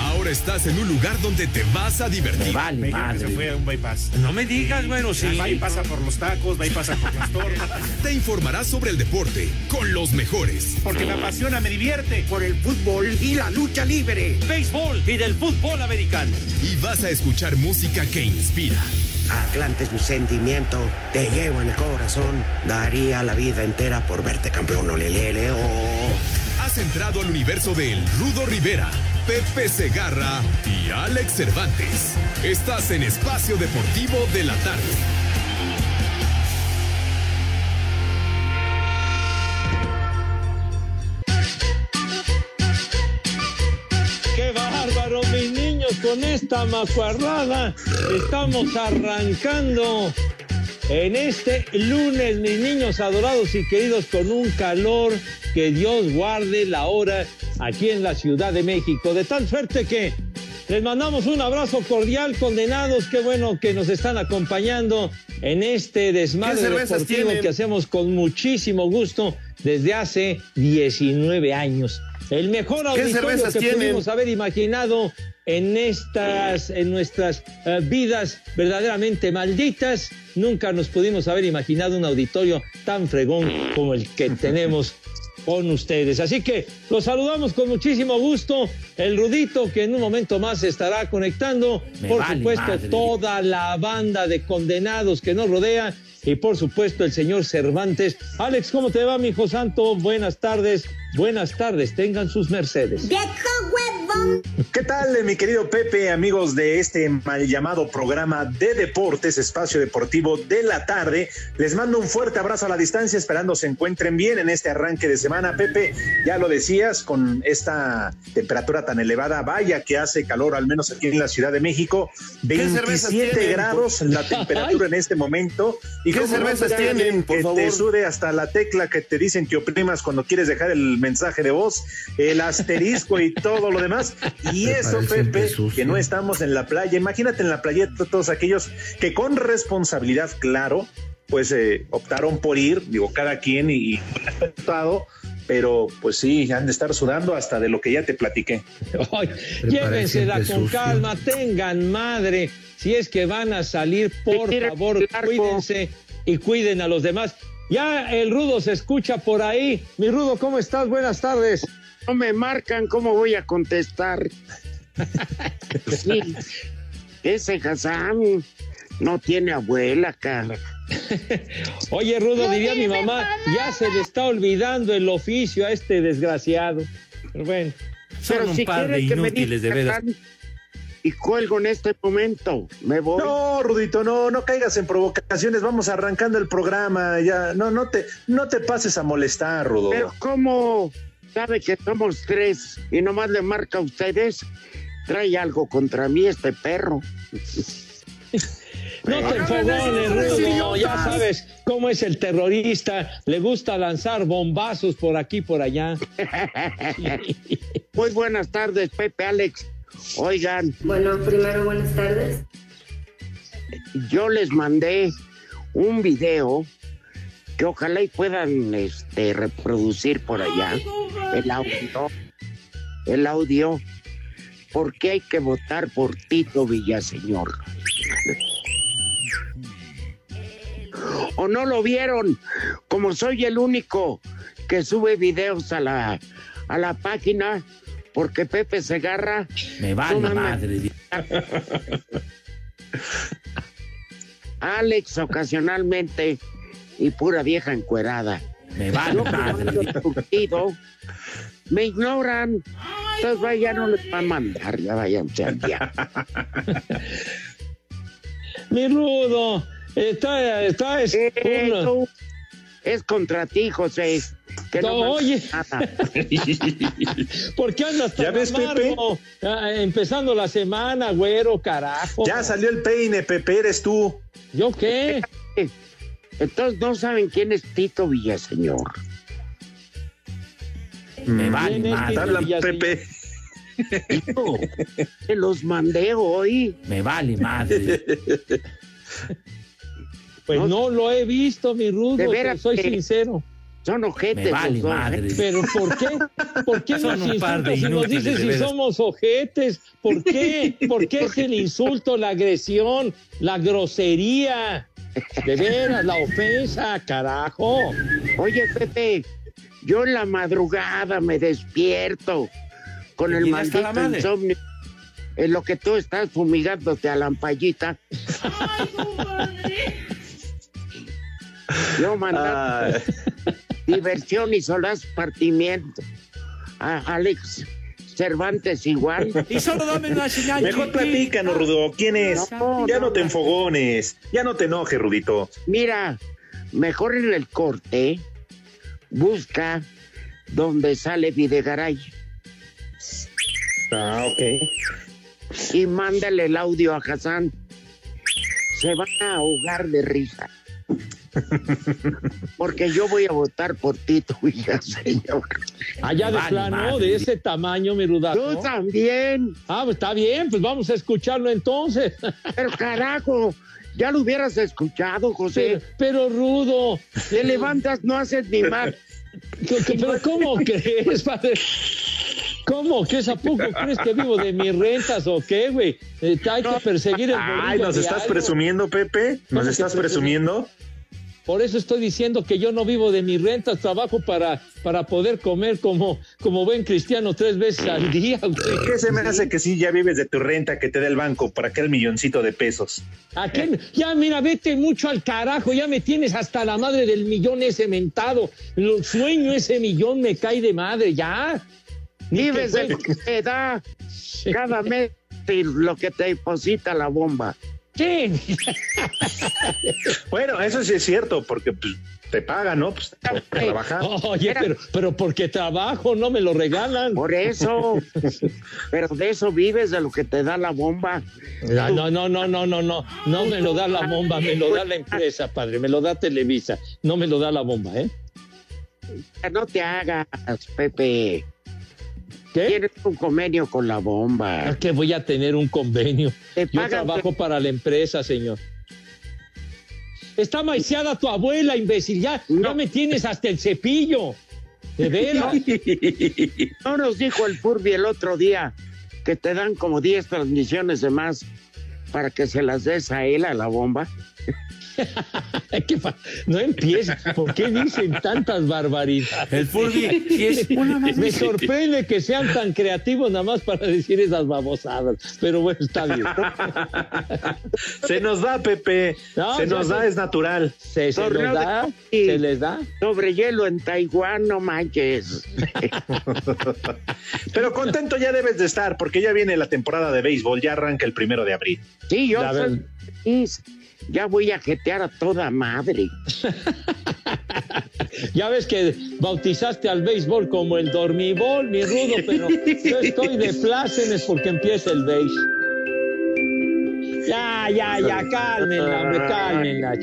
Ahora estás en un lugar donde te vas a divertir. Vale, Me que madre. se fue a un bypass. No me digas, bueno, sí. Va y pasa por los tacos, va y pasa por las tortas. Te informarás sobre el deporte con los mejores. Porque me apasiona, me divierte. Por el fútbol y la lucha libre. Béisbol y del fútbol americano. Y vas a escuchar música que inspira. Atlante es mi sentimiento, te llevo en el corazón. Daría la vida entera por verte campeón, olelele, oh. Has entrado al universo de El Rudo Rivera, Pepe Segarra y Alex Cervantes. Estás en Espacio Deportivo de la Tarde. ¡Qué bárbaro, mis niños! Con esta macuarrada estamos arrancando en este lunes, mis niños adorados y queridos, con un calor que Dios guarde la hora aquí en la Ciudad de México. De tal suerte que les mandamos un abrazo cordial, condenados. Qué bueno que nos están acompañando en este desmadre ¿Qué cervezas deportivo tienen? que hacemos con muchísimo gusto desde hace 19 años. El mejor auditorio que tienen? pudimos haber imaginado en estas, en nuestras eh, vidas verdaderamente malditas. Nunca nos pudimos haber imaginado un auditorio tan fregón como el que tenemos con ustedes. Así que los saludamos con muchísimo gusto. El Rudito que en un momento más se estará conectando. Me por vale supuesto, madre. toda la banda de condenados que nos rodea. Y por supuesto, el señor Cervantes. Alex, ¿cómo te va, mi hijo santo? Buenas tardes. Buenas tardes. Tengan sus mercedes. ¿Qué tal, mi querido Pepe, amigos de este mal llamado programa de deportes, espacio deportivo de la tarde? Les mando un fuerte abrazo a la distancia, esperando se encuentren bien en este arranque de semana. Pepe, ya lo decías, con esta temperatura tan elevada, vaya que hace calor, al menos aquí en la Ciudad de México, cervezas 27 tienen? grados la temperatura en este momento. ¿Y ¿Qué cervezas tienen, por que favor? te sude hasta la tecla que te dicen que oprimas cuando quieres dejar el mensaje de voz, el asterisco y todo lo demás. Y eso, Pepe, que no estamos en la playa. Imagínate en la playa todos aquellos que con responsabilidad, claro, pues eh, optaron por ir, digo, cada quien y, y respetado, pero pues sí, han de estar sudando hasta de lo que ya te platiqué. Llévensela con calma, tengan madre. Si es que van a salir, por favor, cuídense y cuiden a los demás. Ya el Rudo se escucha por ahí. Mi Rudo, ¿cómo estás? Buenas tardes. no me marcan, ¿cómo voy a contestar? Sí, ese Hassan no tiene abuela, cara. Oye, Rudo, diría mi mamá, ya se le está olvidando el oficio a este desgraciado. Pero bueno, Son un par de inútiles, de veras. Y cuelgo en este momento, me voy. No, Rudito, no, no caigas en provocaciones, vamos arrancando el programa, ya, no, no te, no te pases a molestar, Rudo. Pero ¿cómo sabe que somos tres y nomás le marca a ustedes? Trae algo contra mí este perro. no te enfogones, Rudo. Ya sabes cómo es el terrorista. Le gusta lanzar bombazos por aquí, por allá. Muy buenas tardes, Pepe Alex. Oigan, Bueno, primero buenas tardes. yo les mandé un video que ojalá y puedan este, reproducir por allá el audio. El audio. ¿Por qué hay que votar por Tito Villaseñor? ¿O no lo vieron? Como soy el único que sube videos a la, a la página, porque Pepe Segarra Me No, mamá. madre. Alex ocasionalmente y pura vieja encuerada. Me Yo como madre. surtido, me ignoran. Entonces vaya, no les va a mandar, ya vayan diablo. Mi Rudo, está, está es Eh, una- tú, Es contra ti, José. No, oye. nada. ¿Por qué andas tan ¿Ya ves, amargo? Ah, empezando la semana, güero, carajo. Ya salió el peine, Pepe, eres tú. ¿Yo qué? Entonces no saben quién es Tito Villaseñor. Me vale ¿Quién es madre. Pepe. Tito, se los mandé hoy. Me vale madre. Pues No. no lo he visto, mi rudo, De te veras soy que- sincero. Son ojetes Me madre. Pero ¿por qué? ¿Por qué Son nos insultas y nos dices si somos ojetes? ¿Por qué? ¿Por qué es el insulto, la agresión, la grosería? De veras, la ofensa, carajo. Oye, Pepe, yo en la madrugada me despierto con el la maldito madre. insomnio. En lo que tú estás fumigándote a la ampallita. Yo mandando diversión y solaz partimiento. A Alex Cervantes igual. Y solo dame una señal. mejor platícanos, Rudo. ¿Quién es? No, ya no, no te enfogones. Ya no te enojes, Rudito. Mira, mejor en el corte, busca donde sale Videgaray Ah, ok. y mándale el audio a Hassan. Se van a ahogar de risa. Porque yo voy a votar por Tito Villaseñor. Allá de Vale, plano, madre. de ese tamaño, mi rudazo. Tú también. Ah, pues está bien, pues vamos a escucharlo entonces. Pero carajo, ya lo hubieras escuchado, José. pero rudo. Te levantas, no haces ni más. ¿Qué- qué- ¿Pero cómo crees, padre? ¿Cómo? ¿Qué es a poco crees que vivo de mis rentas o qué, güey? Eh, hay que perseguir el Ay, ¿nos estás presumiendo, Pepe? ¿Cómo ¿Nos estás presumiendo? Por eso estoy diciendo que yo no vivo de mis rentas, trabajo para, para poder comer como, como buen cristiano tres veces al día, güey. ¿Qué se me hace que sí ya vives de tu renta que te da el banco por aquel milloncito de pesos? ¿A qué? Ya, mira, vete mucho al carajo, ya me tienes hasta la madre del millón ese mentado. Lo sueño ese millón, me cae de madre, ya. Ni Vives de que te da cada mes y lo que te deposita la bomba. Bueno, eso sí es cierto, porque pues, te pagan, ¿no? Pues por trabajar. Oye, pero, pero porque trabajo, no me lo regalan. Por eso. Pero de eso vives, de lo que te da la bomba. No, no, no, no, no, no, no, no me lo da la bomba, me lo da la empresa, padre, me lo da Televisa, no me lo da la bomba, ¿eh? No te hagas, Pepe. ¿Qué? Tienes un convenio con la bomba. que voy a tener un convenio. Te Yo trabajo para la empresa, señor. Está maiciada tu abuela, imbécil. Ya, ya me tienes hasta el cepillo. De veras. No nos dijo el Furby el otro día que te dan como 10 transmisiones de más para que se las des a él, a la bomba. ¿Qué fa- no empieces. ¿Por qué dicen tantas barbaridades? El Furby, si es una más. Me sorprende que sean tan creativos nada más para decir esas babosadas. Pero bueno, está bien. Se nos da, Pepe. No, se nos da, es natural. Se, se nos da, se les da. Sobre hielo en Taiwán, no manches. Pero contento ya debes de estar, porque ya viene la temporada de béisbol, ya arranca el primero de abril. Sí, yo La soy feliz. Ya voy a jetear a toda madre. Ya ves que bautizaste al béisbol como el dormibol, mi rudo, pero yo estoy de plácemes porque empieza el béis. Ya, ya, ya, cálmenla, hombre, cálmenla.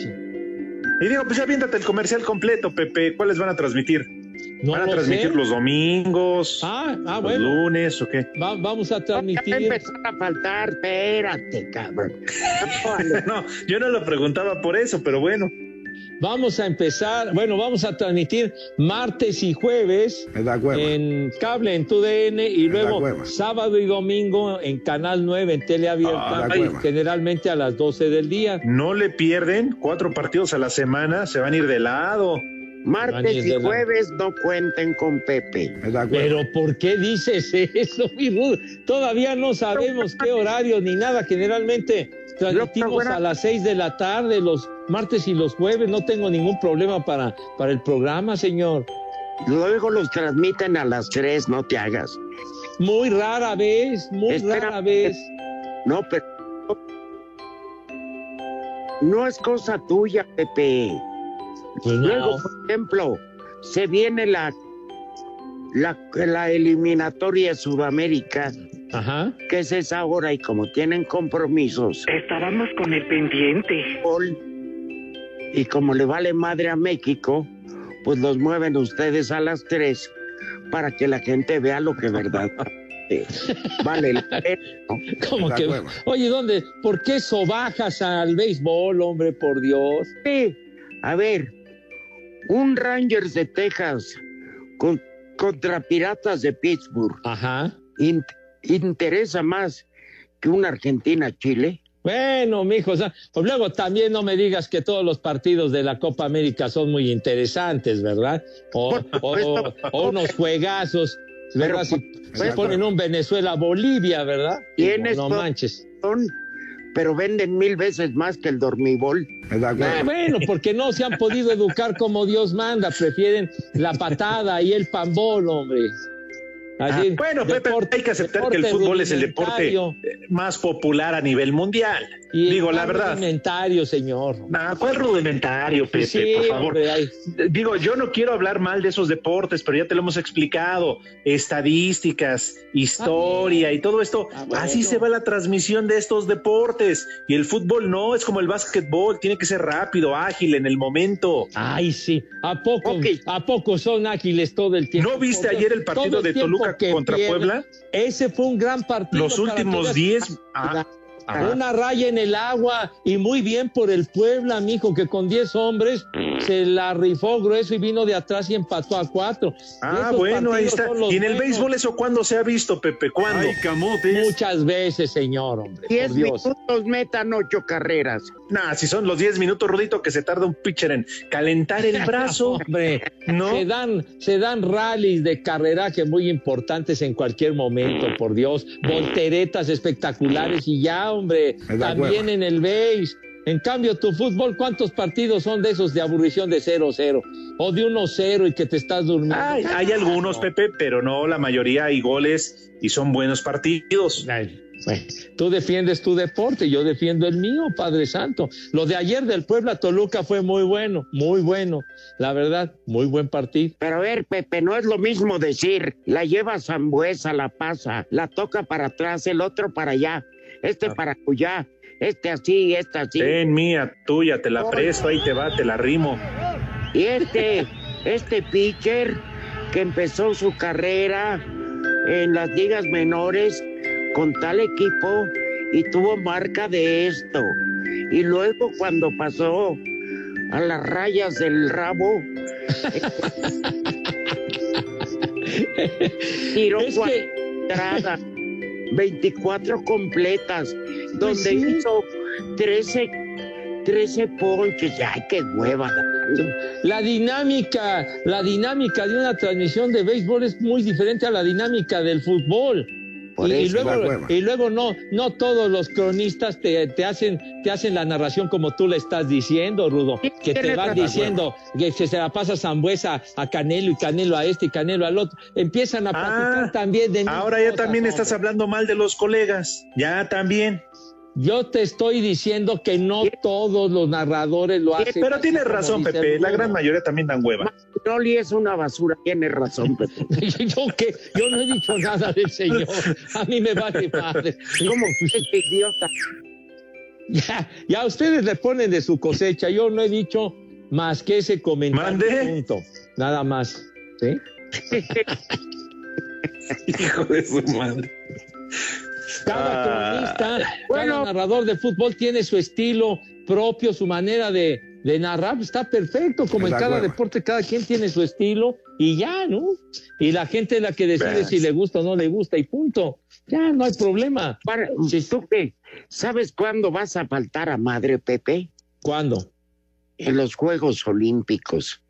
Y digo, pues ya viéntate el comercial completo, Pepe. ¿Cuáles van a transmitir? No ¿Van a transmitir sé. los domingos? Ah, ah, los bueno. lunes o qué? Va- vamos a Ya transmitir. empezó a faltar, espérate, cabrón. No, yo no lo preguntaba por eso, pero bueno. Vamos a empezar, bueno, vamos a transmitir martes y jueves en cable en TUDN y luego sábado y domingo en Canal 9 en Teleabierta, Ay. generalmente a las 12 del día. No le pierden cuatro partidos a la semana, se van a ir de lado. Martes y jueves no cuenten con Pepe. Pero ¿por qué dices eso, mi Rudo? Todavía no sabemos qué horario ni nada. Generalmente transmitimos a las 6 de la tarde, los martes y los jueves. No tengo ningún problema para, para el programa, señor. Luego los transmiten a las tres, no te hagas. Muy rara vez, muy Espera. rara vez. No, pero. No es cosa tuya, Pepe. Pues no. Luego, por ejemplo, se viene la, la, la eliminatoria Sudamérica, Ajá. que es esa hora y como tienen compromisos, Estábamos con el pendiente. gol, y como le vale madre a México, pues los mueven ustedes a las tres para que la gente vea lo que verdad vale ¿no? Como que, oye, ¿dónde? ¿Por qué sobajas al béisbol, hombre, por Dios? Sí, a ver, un Rangers de Texas con- contra Piratas de Pittsburgh Ajá. in- interesa más que una Argentina-Chile. Bueno, mijo, o sea, pues luego también no me digas que todos los partidos de la Copa América son muy interesantes, ¿verdad? O, o- o unos juegazos, ¿verdad? Si, si ponen un Venezuela-Bolivia, ¿verdad? Tienes no manches. Son, pero venden mil veces más que el dormibol. Ah, bueno, porque no se han podido educar como Dios manda, prefieren la patada y el pambol, hombre. Ah, bueno, Pepe, hay que aceptar que el fútbol es el deporte eh, más popular a nivel mundial. Y Digo, la verdad. rudimentario, señor. Nah, ¿Cuál rudimentario, Pepe? Sí, por favor. hombre. Digo, yo no quiero hablar mal de esos deportes, pero ya te lo hemos explicado. Estadísticas, historia y todo esto. Ah, bueno. Así se va la transmisión de estos deportes. Y el fútbol no, es como el básquetbol, tiene que ser rápido, ágil en el momento. Ay, sí. ¿A poco. ¿A poco son ágiles todo el tiempo? ¿No viste ayer el partido de tiempo Que contra Puebla? Ese fue un gran partido. Los últimos todas- 10. Ah, ah. Una raya en el agua y muy bien por el Puebla, mijo, que con 10 hombres se la rifó grueso y vino de atrás y empató a cuatro. Ah, Esos bueno, ahí está. ¿Y en el buenos. béisbol eso cuándo se ha visto, Pepe? ¿Cuándo? Muchas veces, señor, hombre. Diez por Dios. minutos metan ocho carreras. Nah, si son los 10 minutos, Rudito, que se tarda un pitcher en calentar el brazo. Hombre, ¿No? se dan, se dan rallies de carreraje muy importantes en cualquier momento, por Dios, volteretas espectaculares y ya, hombre, también en el base. En cambio, tu fútbol, ¿cuántos partidos son de esos de aburrición de 0-0 o de 1-0 y que te estás durmiendo? Hay, hay algunos, Pepe, pero no la mayoría hay goles y son buenos partidos. Ay, bueno, tú defiendes tu deporte, yo defiendo el mío, Padre Santo. Lo de ayer del Puebla Toluca fue muy bueno, muy bueno. La verdad, muy buen partido. Pero a ver, Pepe, no es lo mismo decir, la lleva Zambuesa, la pasa, la toca para atrás, el otro para allá, este Ah. para allá, este así, este así. Ten mía, tuya, te la presto, ahí te va, te la rimo. Y este, este pitcher que empezó su carrera en las ligas menores con tal equipo y tuvo marca de esto. Y luego cuando pasó a las rayas del rabo, tiró Es que- entradas, 24 completas, donde Pues sí. hizo 13, 13 ponches. Ay, qué hueva. La dinámica, la dinámica de una transmisión de béisbol es muy diferente a la dinámica del fútbol. Por Y, eso, luego, y luego no, no todos los cronistas te, te hacen, te hacen la narración como tú le estás diciendo, Rudo. Que te van diciendo que se, se la pasa Zambuesa a Canelo y Canelo a este y Canelo al otro. Empiezan a platicar Ah, también de Ahora ya cosas, también estás hombre. hablando mal de los colegas. Ya también. Yo te estoy diciendo que no todos los narradores lo hacen. Pero tienes razón, Pepe. La gran mayoría también dan hueva. Magnoli es una basura, tienes razón, Pepe. yo no he dicho nada del señor. A mí me vale madre. ¿Cómo este idiota? Ya, ya ustedes le ponen de su cosecha. Yo no he dicho más que ese comentario. Mande. Punto. Nada más. ¿Sí? Hijo de su madre. Cada Ah, cronista, bueno. cada narrador de fútbol tiene su estilo propio, su manera de, de narrar. Está perfecto, como en cada deporte, cada quien tiene su estilo y ya, ¿no? Y la gente es la que decide Ves. si le gusta o no le gusta y punto. Ya, no hay problema. Para- ¿Tú qué? ¿Sabes cuándo vas a faltar a madre, Pepe? ¿Cuándo? En los Juegos Olímpicos,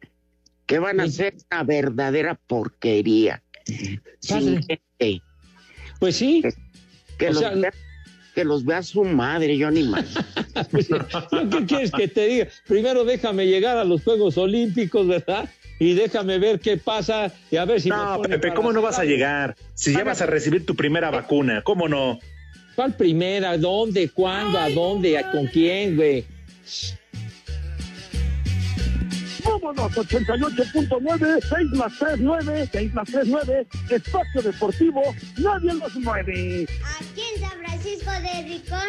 que van a Sí. ser una verdadera porquería. Sin gente. Pues sí. Que, O los sea, vea, que los vea su madre, yo ni más. ¿Qué quieres que te diga? Primero déjame llegar a los Juegos Olímpicos, ¿verdad? Y déjame ver qué pasa y a ver si No, Pepe, ¿cómo no vas a llegar? Si ya vas a recibir tu primera vacuna, ¿cómo no? ¿Cuál primera? ¿Dónde? ¿Cuándo? ¿A dónde? ¿A ¿Con quién, güey? Vámonos, 88.9, 6 más 3, 9, 6 más 3, 9, Espacio Deportivo, nadie los mueve. Aquí en San Francisco de Ricón,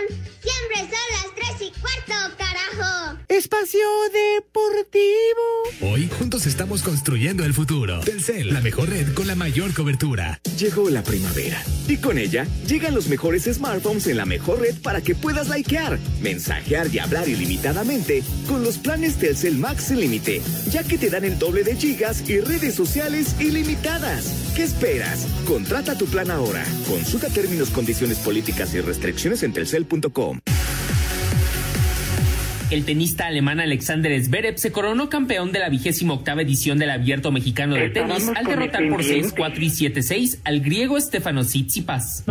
siempre son las 3 y cuarto, carajo. Espacio Deportivo. Hoy juntos estamos construyendo el futuro. Telcel, la mejor red con la mayor cobertura. Llegó la primavera y con ella llegan los mejores smartphones en la mejor red para que puedas likear, mensajear y hablar ilimitadamente con los planes Telcel Max sin límite, ya que te dan el doble de gigas y redes sociales ilimitadas. ¿Qué esperas? Contrata tu plan ahora. Consulta términos, condiciones políticas y restricciones en telcel.com. El tenista alemán Alexander Zverev se coronó campeón de la vigésima octava edición del Abierto Mexicano de tenis al derrotar por 6-4 y 7-6 al griego Stefanos Tsitsipas.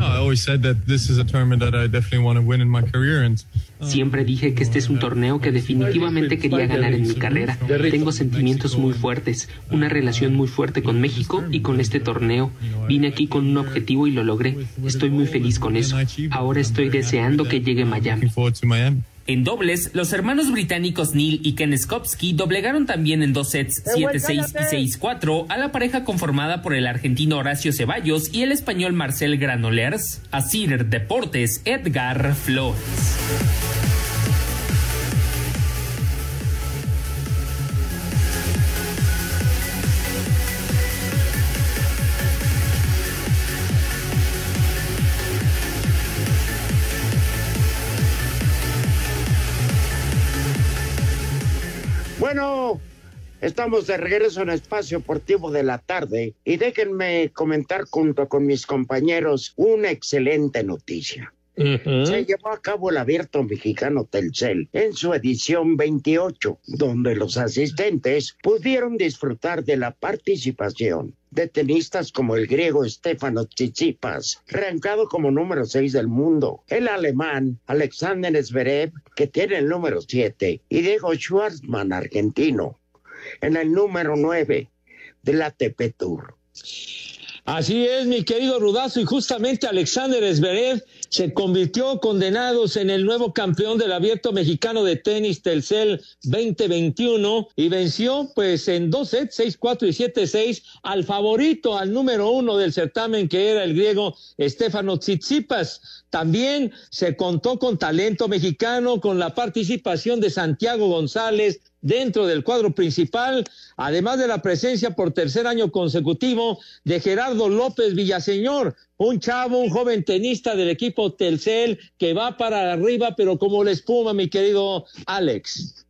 Siempre dije que este es un torneo que definitivamente quería ganar en mi carrera. Tengo sentimientos muy fuertes, una relación muy fuerte con México y con este torneo. Vine aquí con un objetivo y lo logré. Estoy muy feliz con eso. Ahora estoy deseando que llegue Miami. En dobles, los hermanos británicos Neil y Ken Skopsky doblegaron también en dos sets 7-6 y 6-4 a la pareja conformada por el argentino Horacio Ceballos y el español Marcel Granollers. Asir Deportes, Edgar Flores. Estamos de regreso en Espacio Deportivo de la tarde y déjenme comentar junto con mis compañeros una excelente noticia. Se llevó a cabo el abierto mexicano Telcel en su edición 28, donde los asistentes pudieron disfrutar de la participación de tenistas como el griego Stefano Tsitsipas, rankado como número 6 del mundo, el alemán Alexander Zverev, que tiene el número 7, y Diego Schwartzman, argentino, en el número 9 del ATP Tour. Así es, mi querido Rudazo, y justamente Alexander Zverev se convirtió condenados en el nuevo campeón del abierto mexicano de tenis Telcel 2021 y venció pues en dos sets, 6-4 y 7-6 al favorito, al número uno del certamen que era el griego Stefano Tsitsipas. También se contó con talento mexicano, con la participación de Santiago González, dentro del cuadro principal, además de la presencia por tercer año consecutivo de Gerardo López Villaseñor, un chavo, un joven tenista del equipo Telcel que va para arriba, pero como la espuma, mi querido Alex.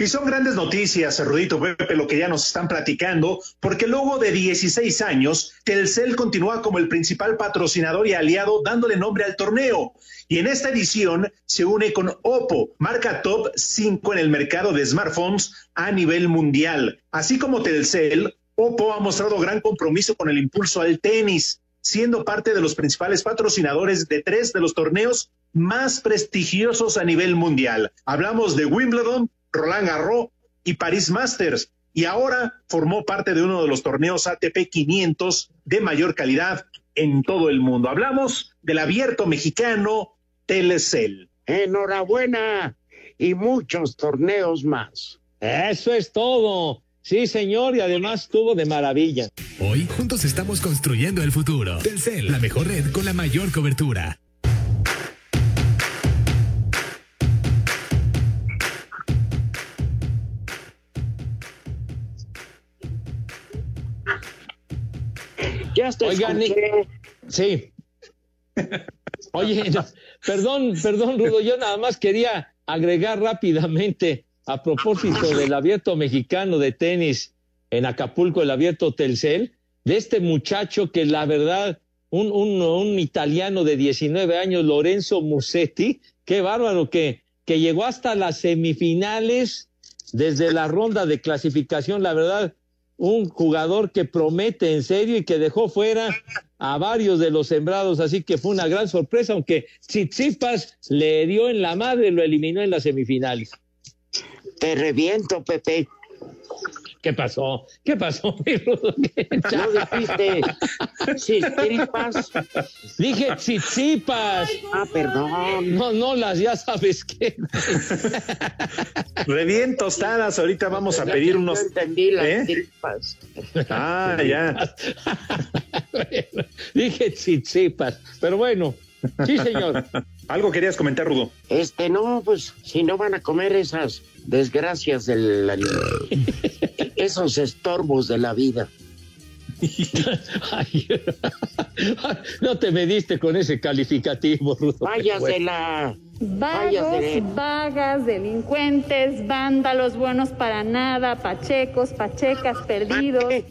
Y son grandes noticias, Rudito Pepe, lo que ya nos están platicando, porque luego de 16 años, Telcel continúa como el principal patrocinador y aliado dándole nombre al torneo. Y en esta edición se une con Oppo, marca top 5 en el mercado de smartphones a nivel mundial. Así como Telcel, Oppo ha mostrado gran compromiso con el impulso al tenis, siendo parte de los principales patrocinadores de tres de los torneos más prestigiosos a nivel mundial. Hablamos de Wimbledon, Roland Garros y Paris Masters. Y ahora formó parte de uno de los torneos ATP 500 de mayor calidad en todo el mundo. Hablamos del abierto mexicano Telecel. Enhorabuena y muchos torneos más. Eso es todo. Sí, señor, y además estuvo de maravilla. Hoy juntos estamos construyendo el futuro. Telcel, la mejor red con la mayor cobertura. Ya estoy Oigan, sí. Oye, no, perdón, perdón, Rudo, yo nada más quería agregar rápidamente a propósito del abierto mexicano de tenis en Acapulco, el abierto Telcel, de este muchacho que la verdad, un, un, un italiano de 19 años, Lorenzo Musetti, qué bárbaro que, que llegó hasta las semifinales desde la ronda de clasificación, la verdad, un jugador que promete en serio y que dejó fuera a varios de los sembrados, así que fue una gran sorpresa, aunque Tsitsipas le dio en la madre, lo eliminó en las semifinales. Te reviento, Pepe. ¿Qué pasó? ¿Qué pasó, mi Rudo? ¿Qué No dijiste chichipas. Dije chichipas. Ah, perdón. No, no las, ya sabes qué. Re bien tostadas, ahorita vamos a pedir No unos. entendí las ¿Eh? tripas. Ah, ya. Dije chichipas. Pero bueno, sí, señor. Algo querías comentar, Rudo. Este, no, pues, si no van a comer esas desgracias del esos estorbos de la vida. Ay, no te mediste con ese calificativo, Rudo. Váyasela. Vagos, vagas, delincuentes, vándalos, buenos para nada, pachecos, pachecas, perdidos.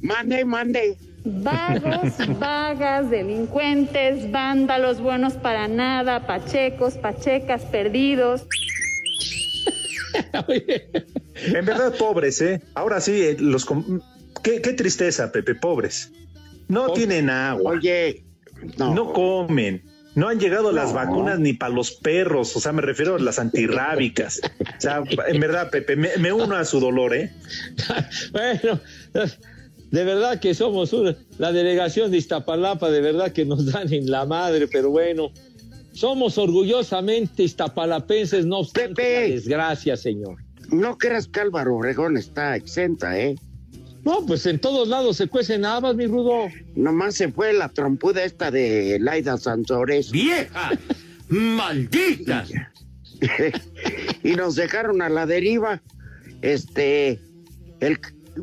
Mande, mande. Vagos, vagas, delincuentes, vándalos, buenos para nada, pachecos, pachecas, perdidos. En verdad, pobres, ¿eh? Ahora sí, eh, los. Qué, qué tristeza, Pepe, pobres. No tienen agua. Oye, no. comen. No han llegado las vacunas ni para los perros, o sea, me refiero a las antirrábicas. O sea, en verdad, Pepe, me, me uno a su dolor, ¿eh? Bueno, de verdad que somos una- la delegación de Iztapalapa, de verdad que nos dan en la madre, pero bueno, somos orgullosamente iztapalapenses, no obstante la desgracia, señor. No creas que Álvaro Obregón está exenta, ¿eh? No, pues en todos lados se cuecen habas, mi Rudo. Nomás se fue la trompuda esta de Laida Sansores. ¡Vieja! ¡Maldita! y nos dejaron a la deriva. Este, el,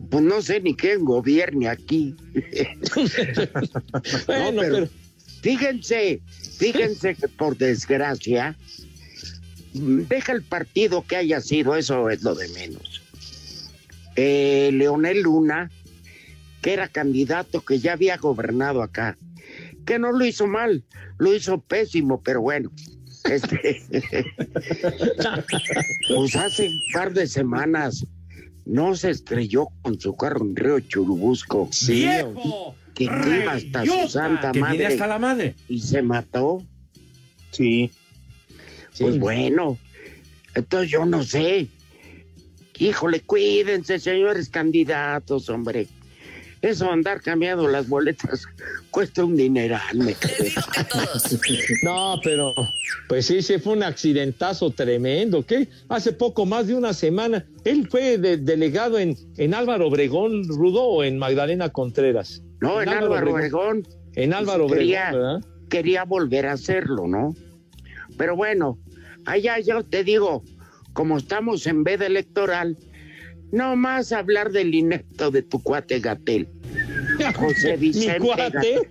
pues no sé ni quién gobierne aquí. Bueno, No, pero pero- fíjense, fíjense que por desgracia, deja el partido que haya sido, eso es lo de menos. Eh, Leonel Luna, que era candidato que ya había gobernado acá, que no lo hizo mal, lo hizo pésimo, pero bueno. Este, pues hace un par de semanas no se estrelló con su carro en Río Churubusco. Sí, ¡Viejo! Que iba hasta su santa Que viene madre. hasta la madre. Y se mató. Sí. Pues bueno, entonces yo no sé. Híjole, cuídense, señores candidatos, hombre. Eso andar cambiando las boletas cuesta un dineral, me. No, pero pues sí, sí fue un accidentazo tremendo, que hace poco más de una semana, él fue de- delegado en, en Álvaro Obregón, Rudo, o en Magdalena Contreras. No, en Álvaro Obregón. En Álvaro quería, Obregón, ¿verdad? quería volver a hacerlo, ¿no? Pero bueno, allá yo te digo, como estamos en veda electoral, no más hablar del inepto de tu cuate Gatel. José Vicente Mi cuate, Gatel.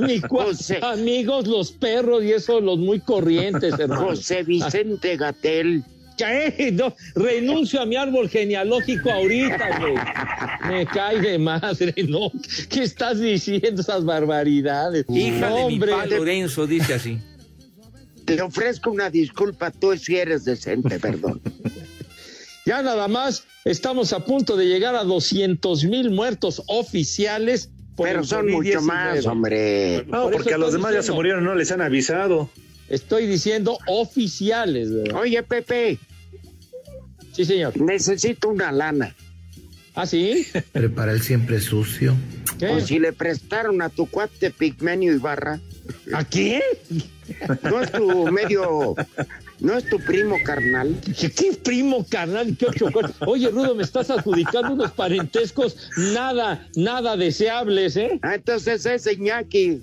mi cuate, José- amigos, los perros y eso, los muy corrientes, hermano. José Vicente Gatel. ¿Qué? No, renuncio a mi árbol genealógico ahorita, güey. Me cae de madre, ¿no? ¿Qué estás diciendo esas barbaridades? Hija No, de mi hombre. pa Lorenzo, dice así. Te ofrezco una disculpa, tú si eres decente, perdón. Ya nada más estamos a punto de llegar a 200 mil muertos oficiales. por Pero son mucho COVID-19. más, hombre. No, Por porque a los demás ya se murieron, no les han avisado. Estoy diciendo oficiales, ¿verdad? Oye, Pepe, Sí, señor. necesito una lana. ¿Ah, sí? Prepara el siempre sucio. ¿Qué? Pues si le prestaron a tu cuate Pigmenio Ibarra, ¿A quién? no es tu medio, no es tu primo carnal. ¿Qué, qué primo carnal? ¿Qué ocho? Oye, Rudo, me estás adjudicando unos parentescos nada, nada deseables, ¿eh? Ah, entonces es Iñaki.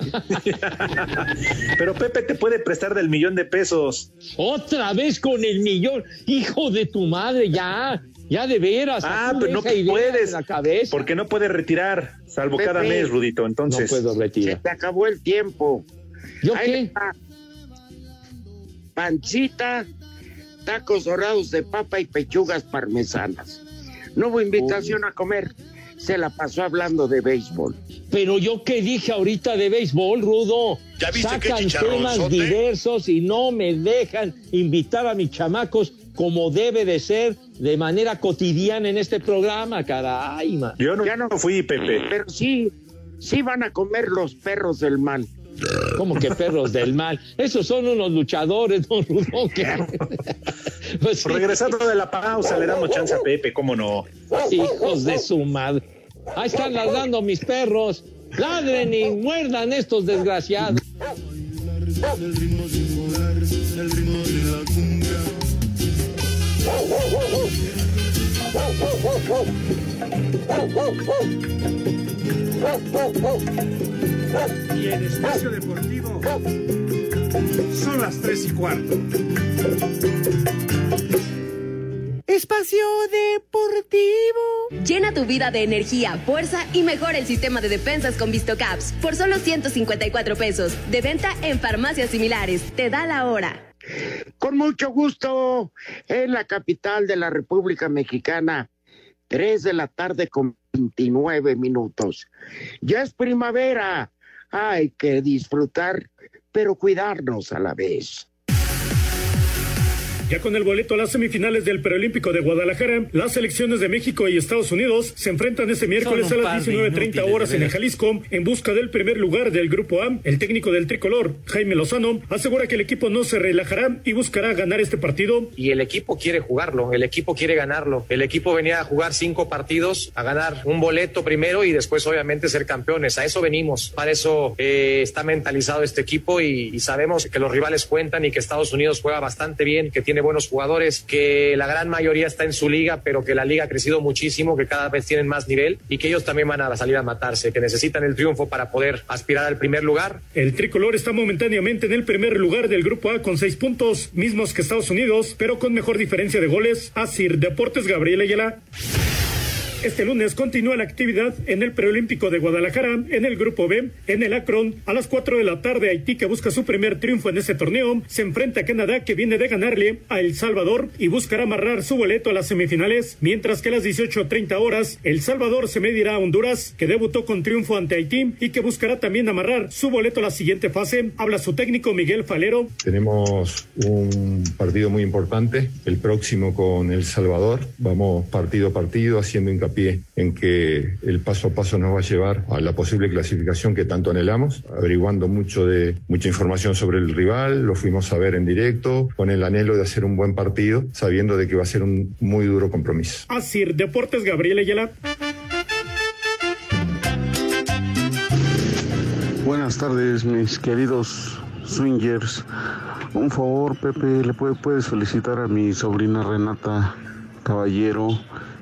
Pero Pepe te puede prestar del millón de pesos. Otra vez con el millón. Hijo de tu madre, ya. Ya de veras. Ah, pero no puedes. de La cabeza. Porque no puede retirar, salvo Pepe. cada mes, Rudito. No Entonces, puedo Se retirar. te acabó el tiempo. ¿Yo Ahí qué? va. Pancita, tacos dorados de papa y pechugas parmesanas. No hubo invitación a comer. Se la pasó hablando de béisbol. Pero yo qué dije ahorita de béisbol, Rudo. ¿Ya viste qué Sacan temas diversos y no me dejan invitar a mis chamacos como debe de ser de manera cotidiana en este programa, caray, man. yo no, Ya no- fui, Pepe. Pero sí, sí van a comer los perros del mal. Como que perros del mal. Esos son unos luchadores, don Rudo. que- Pues sí. Regresando de la pausa, le damos chance a Pepe, ¿cómo no? Hijos de su madre. Ahí están ladrando mis perros. Ladren y muerdan estos desgraciados. El ritmo sin poder, el ritmo de la cumbia. Y en Espacio Deportivo son las tres y cuarto. Espacio Deportivo. Llena tu vida de energía, fuerza y mejora el sistema de defensas con VistoCaps por solo 154 pesos. De venta en farmacias similares. Te da la hora. Con mucho gusto, en la capital de la República Mexicana, 3 de la tarde con 29 minutos. Ya es primavera, hay que disfrutar, pero cuidarnos a la vez. Ya con el boleto a las semifinales del Preolímpico de Guadalajara, las selecciones de México y Estados Unidos se enfrentan este miércoles a las par de 19.30 inútiles, horas en el. Jalisco en busca del primer lugar del Grupo A. El técnico del tricolor, Jaime Lozano, asegura que el equipo no se relajará y buscará ganar este partido. y el equipo quiere jugarlo, el equipo quiere ganarlo. El equipo venía a jugar cinco partidos, a ganar un boleto primero y después obviamente ser campeones. A eso venimos, para eso eh, está mentalizado este equipo y, y sabemos que los rivales cuentan y que Estados Unidos juega bastante bien, que tiene buenos jugadores, que la gran mayoría está en su liga, pero que la liga ha crecido muchísimo, que cada vez tienen más nivel y que ellos también van a salir a matarse, que necesitan el triunfo para poder aspirar al primer lugar. El tricolor está momentáneamente en el primer lugar del Grupo A con seis puntos, mismos que Estados Unidos, pero con mejor diferencia de goles. Asir Deportes Gabriel Ayala. Este lunes continúa la actividad en el preolímpico de Guadalajara, en el Grupo B, en el Akron. A las 4 de la tarde, Haití, que busca su primer triunfo en ese torneo, se enfrenta a Canadá, que viene de ganarle a El Salvador y buscará amarrar su boleto a las semifinales, mientras que a las 18.30 horas, El Salvador se medirá a Honduras, que debutó con triunfo ante Haití y que buscará también amarrar su boleto a la siguiente fase. Habla su técnico Miguel Falero. Tenemos un partido muy importante, el próximo con El Salvador. Vamos partido a partido haciendo hincapié en que el paso a paso nos va a llevar a la posible clasificación que tanto anhelamos, averiguando mucho de mucha información sobre el rival, lo fuimos a ver en directo, con el anhelo de hacer un buen partido, sabiendo de que va a ser un muy duro compromiso. Asir Deportes Gabriel Ayala. Buenas tardes, mis queridos swingers. Un favor, Pepe, ¿le puede- puedes felicitar a mi sobrina Renata Caballero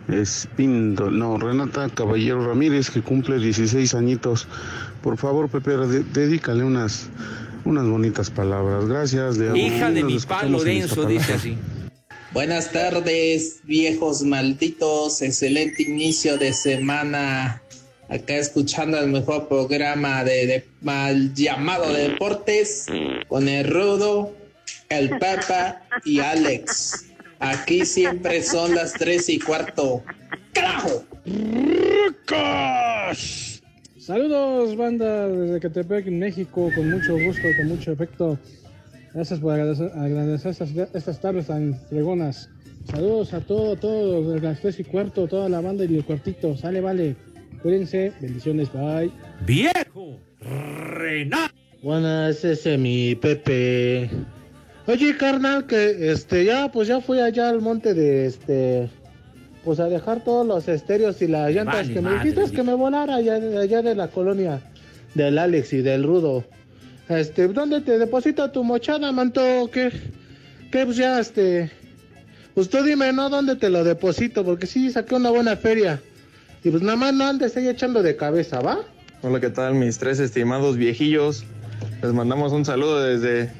Espindo, no, Renata Caballero Ramírez, que cumple 16 añitos. Por favor, Pepe, de- dedícale unas, unas bonitas palabras. Gracias. De Hija de mi en denso, dice así. Buenas tardes, viejos malditos. Excelente inicio de semana. Acá escuchando el mejor programa de, de mal llamado de deportes con el Rudo, el Papa y Alex. Aquí siempre son las tres y cuarto. ¡Carajo! Saludos, banda, desde Catepec, México, con mucho gusto y con mucho efecto. Gracias por agradecer, agradecer estas, estas tardes tan fregonas. Saludos a todos, todos, de las tres y cuarto, toda la banda y el cuartito. Sale, vale. Cuídense, bendiciones, bye. ¡Viejo! ¡Renato! Buenas, ese es mi Pepe. Oye, carnal, que este, ya, pues ya fui allá al monte de este. Pues a dejar todos los estéreos y las llantas Vale, que me madre, dijiste que me volara allá, allá de la colonia del Alex y del Rudo. Este, ¿dónde te deposita tu mochada, manto? ¿Qué? ¿Qué? Pues ya, este. Pues tú dime, ¿no? ¿Dónde te lo deposito? Porque sí, saqué una buena feria. Y pues nada más no andes ahí echando de cabeza, ¿va? Hola, ¿qué tal mis tres estimados viejillos? Les mandamos un saludo desde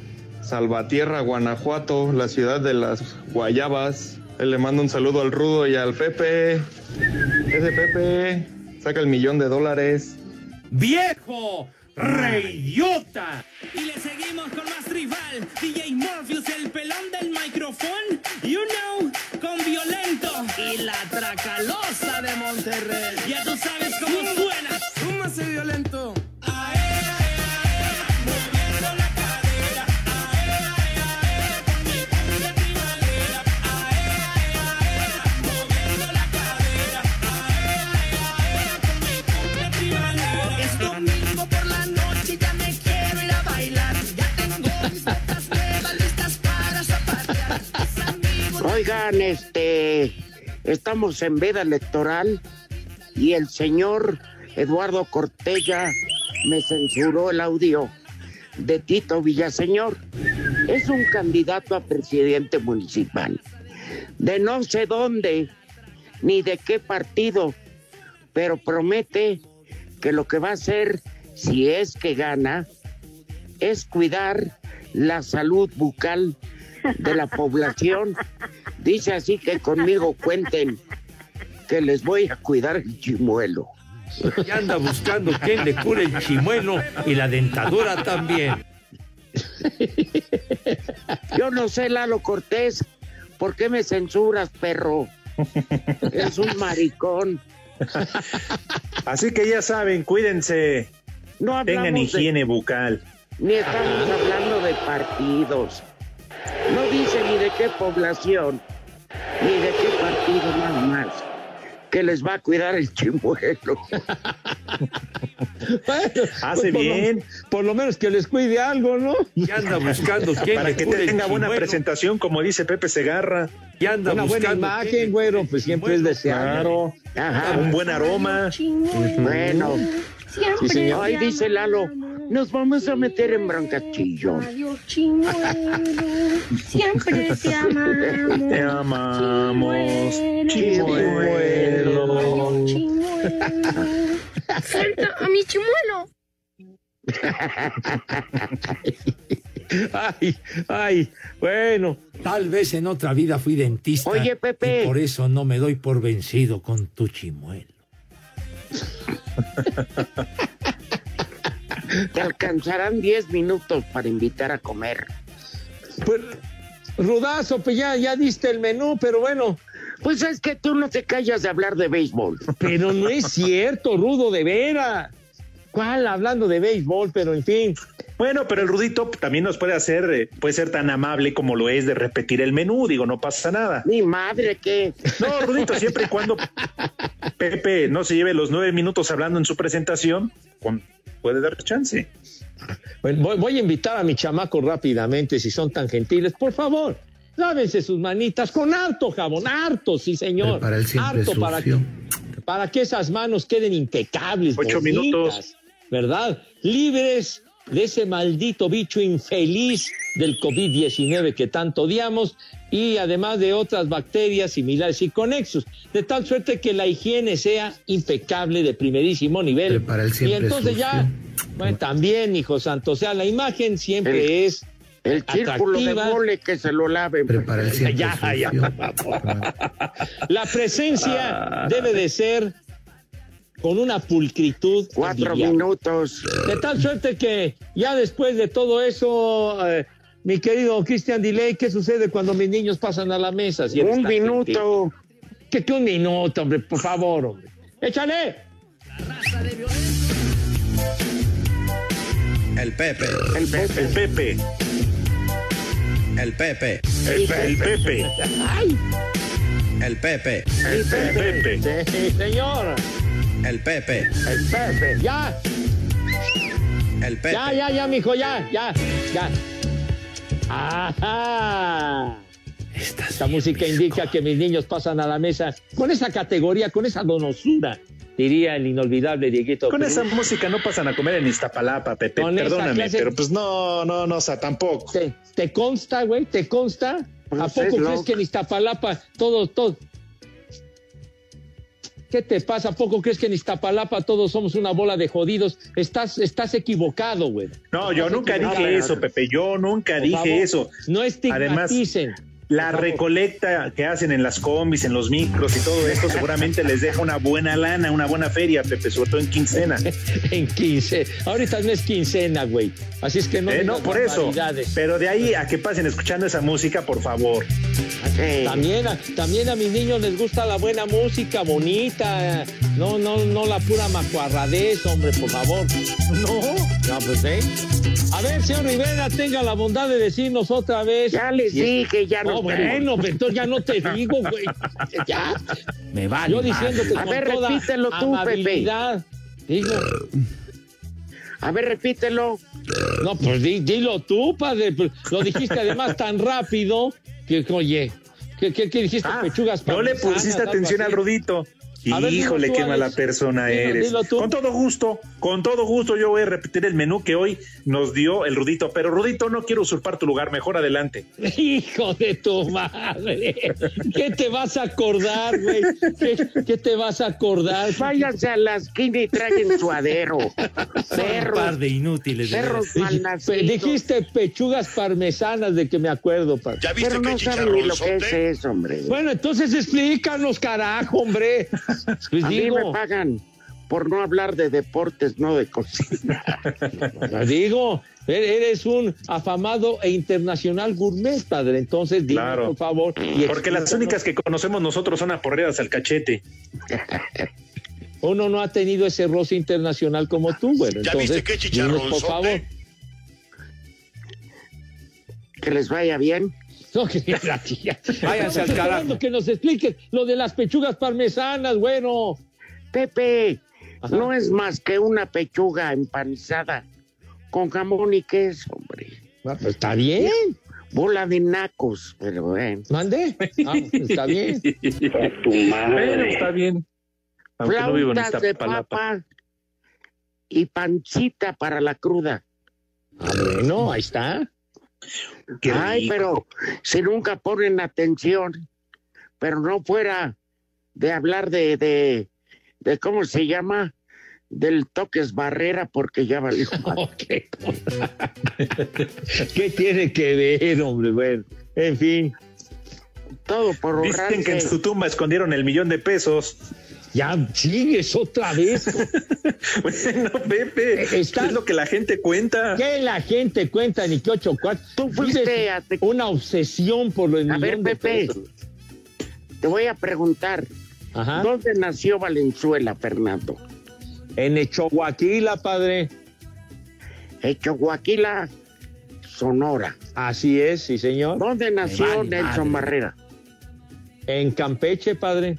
Salvatierra, Guanajuato, la ciudad de las Guayabas. Él le mando un saludo al Rudo y al Pepe. Ese Pepe saca el millón de dólares. ¡Viejo! ¡Reyota! Y le seguimos con más rival, DJ Morpheus, el pelón del micrófono, you know, con violento. Y la tracalosa de Monterrey. Ya tú sabes Este, estamos en veda electoral y el señor Eduardo Cortella me censuró el audio de Tito Villaseñor. Es un candidato a presidente municipal. De no sé dónde, ni de qué partido, pero promete que lo que va a hacer, si es que gana, es cuidar la salud bucal de la población. Dice así que conmigo cuenten que les voy a cuidar el chimuelo. Y anda buscando quién le cure el chimuelo y la dentadura también. Yo no sé, Lalo Cortés, ¿por qué me censuras, perro? Es un maricón. Así que ya saben, cuídense. No Tengan de- higiene bucal. Ni estamos hablando de partidos. No dice ni de qué población, ni de qué partido nada más. Que les va a cuidar el chimuelo. Hace Pues, por lo- bien. por lo menos que les cuide algo, ¿no? Y anda buscando quién Para que tenga buena chimuelo. presentación, como dice Pepe Segarra. Y anda Una buena buscando imagen, güero, pues siempre es deseable. Claro. Ajá. Un buen aroma. Bueno, Sí, señor. ahí dice Lalo, nos vamos a meter en broncas chillón. Adiós, chimuelo. Siempre te amamos. Te amamos. Chimuelo. Chimuelo. Chimuelo. Suelta a mi chimuelo. Ay, ay, bueno. Tal vez en otra vida fui dentista. Oye, Pepe. y por eso no me doy por vencido con tu chimuelo. Te alcanzarán 10 minutos para invitar a comer. Pues, Rudazo, pues ya, ya diste el menú, pero bueno. Pues es que tú no te callas de hablar de béisbol. Pero no es cierto, Rudo, de veras. ¿Cuál? Hablando de béisbol, pero en fin. Bueno, pero el Rudito también nos puede hacer, eh, puede ser tan amable como lo es de repetir el menú, digo, no pasa nada. Mi madre, ¿qué? No, Rudito, siempre y cuando Pepe no se lleve los nueve minutos hablando en su presentación, puede dar chance. Bueno, voy, voy a invitar a mi chamaco rápidamente, si son tan gentiles. Por favor, lávense sus manitas con harto jabón, harto, sí, señor. Para siempre harto para que, para que esas manos queden impecables. Ocho bonitas, minutos. ¿Verdad? Libres de ese maldito bicho infeliz del COVID-19 que tanto odiamos y además de otras bacterias similares y conexos, de tal suerte que la higiene sea impecable de primerísimo nivel. Prepara el Y entonces ya, bueno, también, hijo santo, o sea, la imagen siempre es El círculo de mole que se lo laven. Prepara el siempre Ya, ya. La presencia debe de ser con una pulcritud. Cuatro envidiable. minutos. De tal suerte que ya después de todo eso, eh, mi querido Cristian Diley, ¿qué sucede cuando mis niños pasan a la mesa? Si Un minuto. ¿Qué, qué un minuto, hombre? Por favor, hombre. ¡Échale! El Pepe, El Pepe. El Pepe, el Pepe, el, Pe- el Pepe, el Pepe, el Pepe. Sí, señor. El Pepe, El Pepe. Ya, el Pepe. ya, ya, ya, mijo, ya, ya, ya. ¡Ajá! Esta música indica que mis niños pasan a la mesa con esa categoría, con esa donosura, diría el inolvidable Dieguito. Con esa música no pasan a comer en Iztapalapa, Pepe. Con Perdóname, clase- pero pues no, no, no, o sea, tampoco. ¿Te, te consta, güey? ¿Te consta? Pues ¿A poco crees que en Iztapalapa todo, todo? ¿Qué te pasa? ¿A poco crees que en Iztapalapa todos somos una bola de jodidos? Estás, estás equivocado, güey. No, yo nunca equivocado. dije eso, Pepe. Yo nunca Por dije favor, eso. No Además, estigmaticen. La recolecta que hacen en las combis, en los micros y todo esto, seguramente les deja una buena lana, una buena feria, Pepe, sobre todo en quincena. en quince. Ahorita no es quincena, güey. Así es que no. Eh, no, por eso. Pero de ahí a que pasen escuchando esa música, por favor. Sí. También a, también a mis niños les gusta la buena música, bonita. No, no, no la pura macuarradez, hombre, por favor. No. No, pues, ¿eh? A ver, señor Rivera, tenga la bondad de decirnos otra vez. Ya les dije, ya no. No, bueno, pero entonces ya no te digo, güey. Ya. Me vale. Yo diciéndote A con ver, toda repítelo tú, Pepe. Digo, A ver, repítelo. no, pues di- dilo tú, padre. pues, Lo dijiste además tan rápido que, oye, ¿Qué, qué, qué dijiste? Pechugas No le pusiste atención al Rudito. A ver, Híjole, tú, qué mala persona Dilo, eres. dilo. Con todo gusto, con todo gusto yo voy a repetir el menú que hoy nos dio el Rudito, pero Rudito no quiero usurpar tu lugar, mejor adelante. Hijo de tu madre. ¿Qué te vas a acordar, güey? ¿Qué, qué te vas a acordar? Váyanse a la esquina y traigan suadero. Un par de inútiles. Perros malnacidos. Dijiste pechugas parmesanas de que me acuerdo, padre. Pero no saben ni lo que es eso, hombre. Bueno, entonces explícanos, carajo, hombre. Pues a mí me pagan por no hablar de deportes, no de cocina. digo, e- eres un afamado e internacional gourmet, padre. Entonces, dime, Claro. por favor. y Porque las únicas que conocemos nosotros son aporreadas al cachete. Uno no ha tenido ese roce internacional como tú, bueno. ¿Ya Entonces, viste qué dinos, por favor. que les vaya bien. No, que la tía. Váyanse al Estamos carajo. esperando que nos expliques lo de las pechugas parmesanas, bueno. Pepe, Ajá. no es más que una pechuga empanizada con jamón y queso, hombre. Ah, pues está bien. Bola de nacos, pero bueno. Mande. Ah, está bien. Pero está bien. Aunque no vivo en Flautas de papa y pancita para la cruda. Ah, bueno, ahí está. Ay, pero si nunca ponen atención, pero no fuera de hablar de, de, de ¿cómo se llama? Del toques barrera, porque ya valió. Qué cosa. ¿Qué tiene que ver, hombre? Bueno, en fin. Todo por Dicen que en su tumba escondieron el millón de pesos. Ya sigues otra vez. Bueno, Pepe, Eh, está- es lo que la gente cuenta. ¿Qué la gente cuenta ni qué ocho cuatro? Tú fuiste Dices a te- una obsesión por lo A ver, Pepe, te voy a preguntar, Ajá. ¿dónde nació Valenzuela, Fernando? En Echohuaquila, padre. Echohuaquila, Sonora. Así es, sí, señor. ¿Dónde nació vale Nelson madre. Barrera? En Campeche, padre.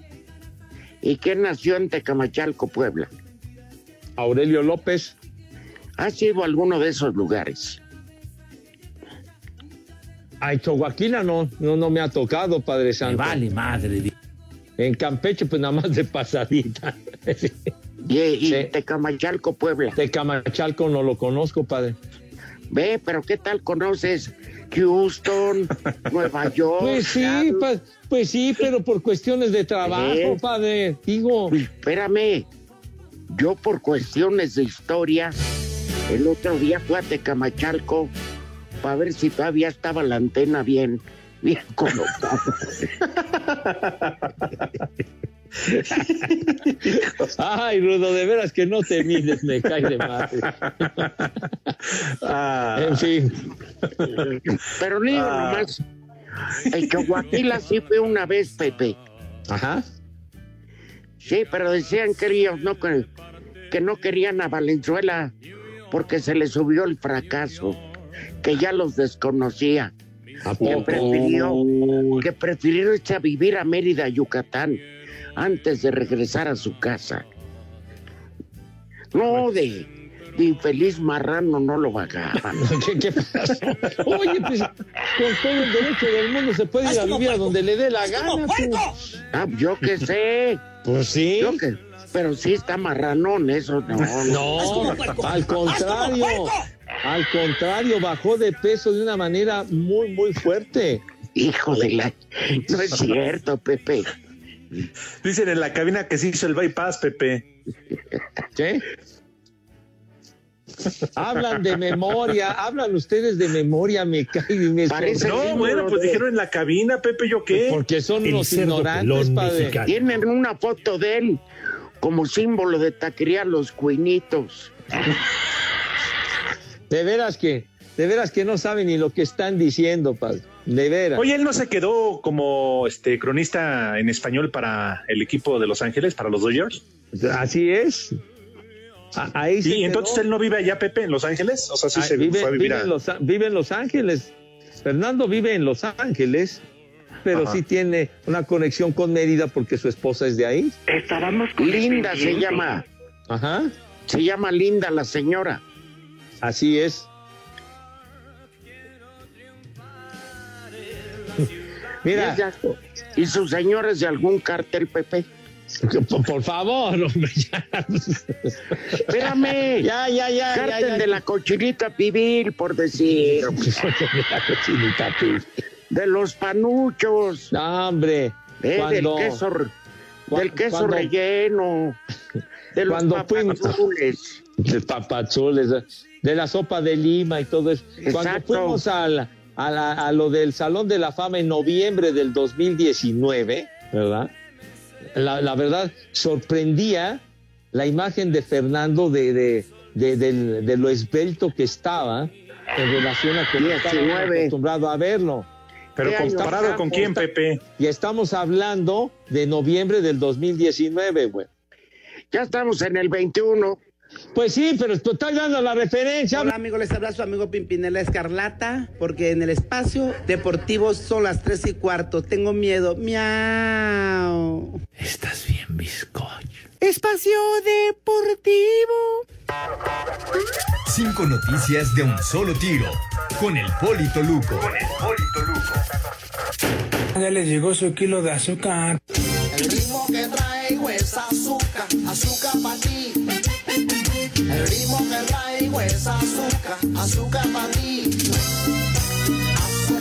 ¿Y quién nació en Tecamachalco, Puebla? Aurelio López. ¿Has ido a alguno de esos lugares? A Echohuaquila no, no, no me ha tocado, Padre Me Santo. vale madre. En Campeche, pues nada más de pasadita. Y, y Sí. Tecamachalco, Puebla. De Camachalco no lo conozco, padre. Ve, pero ¿qué tal conoces Houston, Nueva York? Pues sí, pa- pues sí, pero por cuestiones de trabajo, ¿Eh? padre. Digo, Espérame, yo por cuestiones de historia, el otro día fui a Tecamachalco para ver si todavía estaba la antena bien, bien colocada. ay, Rudo, de veras que no te mides, me cae de madre. Ah, En fin, Pero ni Ah. nomás, en Chihuahua sí fue una vez, Pepe. ajá. Sí, pero decían que ellos no, que, que no querían a Valenzuela porque se le subió el fracaso, que ya los desconocía. ¿A que prefirió, que prefirió irse a vivir a Mérida, Yucatán, antes de regresar a su casa. No, de, de infeliz marrano no lo vagaban. ¿Qué, qué pasó? Oye, pues con todo el derecho del mundo se puede ir a vivir a donde le dé la gana. tú. Ah, yo qué sé, Pues sí. yo que, pero sí está marranón, eso no. No, al contrario. Al contrario, bajó de peso de una manera muy, muy fuerte. Hijo de la... No es cierto, Pepe. dicen en la cabina que se hizo el bypass, Pepe. ¿Qué? Hablan de memoria, hablan ustedes de memoria, me cae y me Parece- No, bueno, pues de- dijeron en la cabina, Pepe, ¿yo qué? Porque son El unos cerdo ignorantes, padre. mexicano. Tienen una foto de él como símbolo de taquería Los Cuinitos. De veras que, de veras que no saben ni lo que están diciendo, padre. De veras. Oye, él no se quedó como este cronista en español para el equipo de Los Ángeles, para los Dodgers. Así es. A- Ahí se Y entonces quedó. él no vive allá, Pepe, en Los Ángeles. O sea, sí Ah, se vive, fue a vivir vive a... en Los, vive en Los Ángeles. Fernando vive en Los Ángeles, pero Ajá. sí tiene una conexión con Mérida porque su esposa es de ahí. Linda se llama. Ajá. Se llama Linda la señora. Así es. Mira. ¿Y su señor es de algún cartel, Pepe? Por, por favor, hombre, ya. Espérame. Ya, ya, ya. Cártel ya, ya. de la cochinita pibil, por decir. La cochinita pibil. De los panuchos. No, hombre. eh, cuando- del queso, del queso cuando- relleno. De los Cuando fuimos- papazules. de papazules, de la sopa de lima y todo eso. Cuando fuimos al- a, la- a lo del Salón de la Fama en noviembre del 2019, ¿verdad? La, la verdad, sorprendía la imagen de Fernando de, de, de, lo esbelto que estaba en relación a estábamos 19. acostumbrado a verlo. Pero ¿Qué año comparado con quién? Pepe. Y estamos hablando de noviembre del 2019, güey. Ya estamos en el 21. Pues sí, pero tú estás dando la referencia. Hola amigos, les habla su amigo Pimpinela Escarlata, porque en el espacio deportivo son las tres y cuarto. Tengo miedo. Miau. Estás bien, bizcocho. Espacio Deportivo. Cinco noticias de un solo tiro. Con el Polito Luco. Ya les llegó su kilo de azúcar. El ritmo que traigo es azúcar, azúcar para ti. El ritmo que traigo es azúcar, azúcar para ti.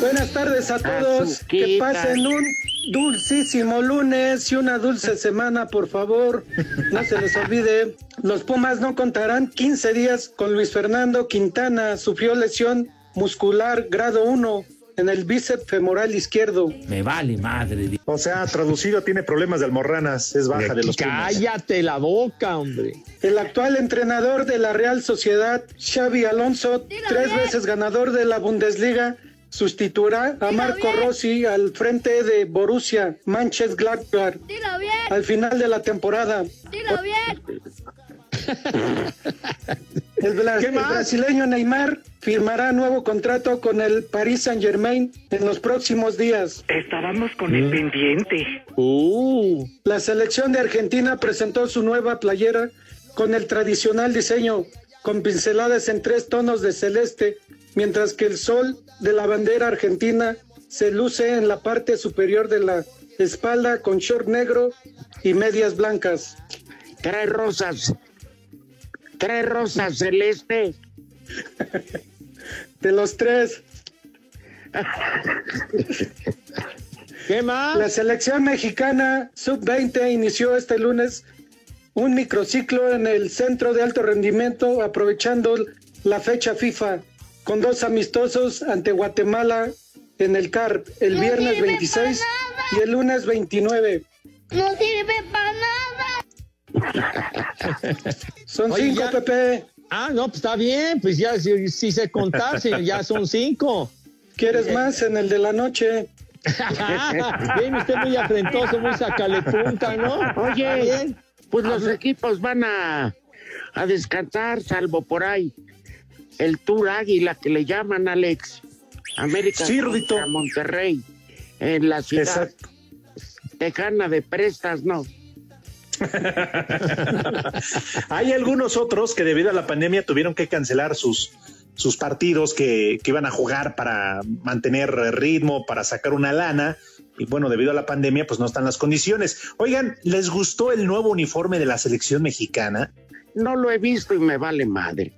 Buenas tardes a todos. Que pasen un dulcísimo lunes y una dulce semana, por favor. No se les olvide. Los Pumas no contarán 15 días con Luis Fernando Quintana. Sufrió lesión muscular grado 1 en el bíceps femoral izquierdo. Me vale madre. O sea, traducido, tiene problemas de almorranas, es baja de los. Cállate la boca, hombre. El actual entrenador de la Real Sociedad, Xavi Alonso, tres veces ganador de la Bundesliga, sustituirá a Marco Rossi al frente de Borussia Mönchengladbach Dilo bien, al final de la temporada. dilo bien. El, bla- el brasileño Neymar firmará nuevo contrato con el Paris Saint Germain en los próximos días. Estábamos con el pendiente. Uh, La selección de Argentina presentó su nueva playera con el tradicional diseño, con pinceladas en tres tonos de celeste, mientras que el sol de la bandera argentina se luce en la parte superior de la espalda con short negro y medias blancas. Trae rosas. Trae rosas celeste. De los tres, ¿Qué más? la selección mexicana sub-20 inició este lunes un microciclo en el centro de alto rendimiento aprovechando la fecha FIFA con dos amistosos ante Guatemala en el CAR el No viernes sirve 26 para y el lunes 29. No sirve para nada. Son Oye, cinco, ya- Pepe. Ah, no, pues está bien, pues ya si, si sé contar, señor, ya son cinco. ¿Quieres más en el de la noche? Viene usted muy afrentoso, muy sacalepunta, ¿no? Oye, bien. pues los equipos van a, a descansar, salvo por ahí. El Tour Águila que le llaman Alex. América Sí. Monterrey. En la ciudad Exacto. tejana de Prestas, no. Hay algunos otros que debido a la pandemia tuvieron que cancelar sus, sus partidos que, que iban a jugar para mantener ritmo, para sacar una lana. Y bueno, debido a la pandemia, pues no están las condiciones. Oigan, ¿les gustó el nuevo uniforme de la selección mexicana? No lo he visto y me vale madre.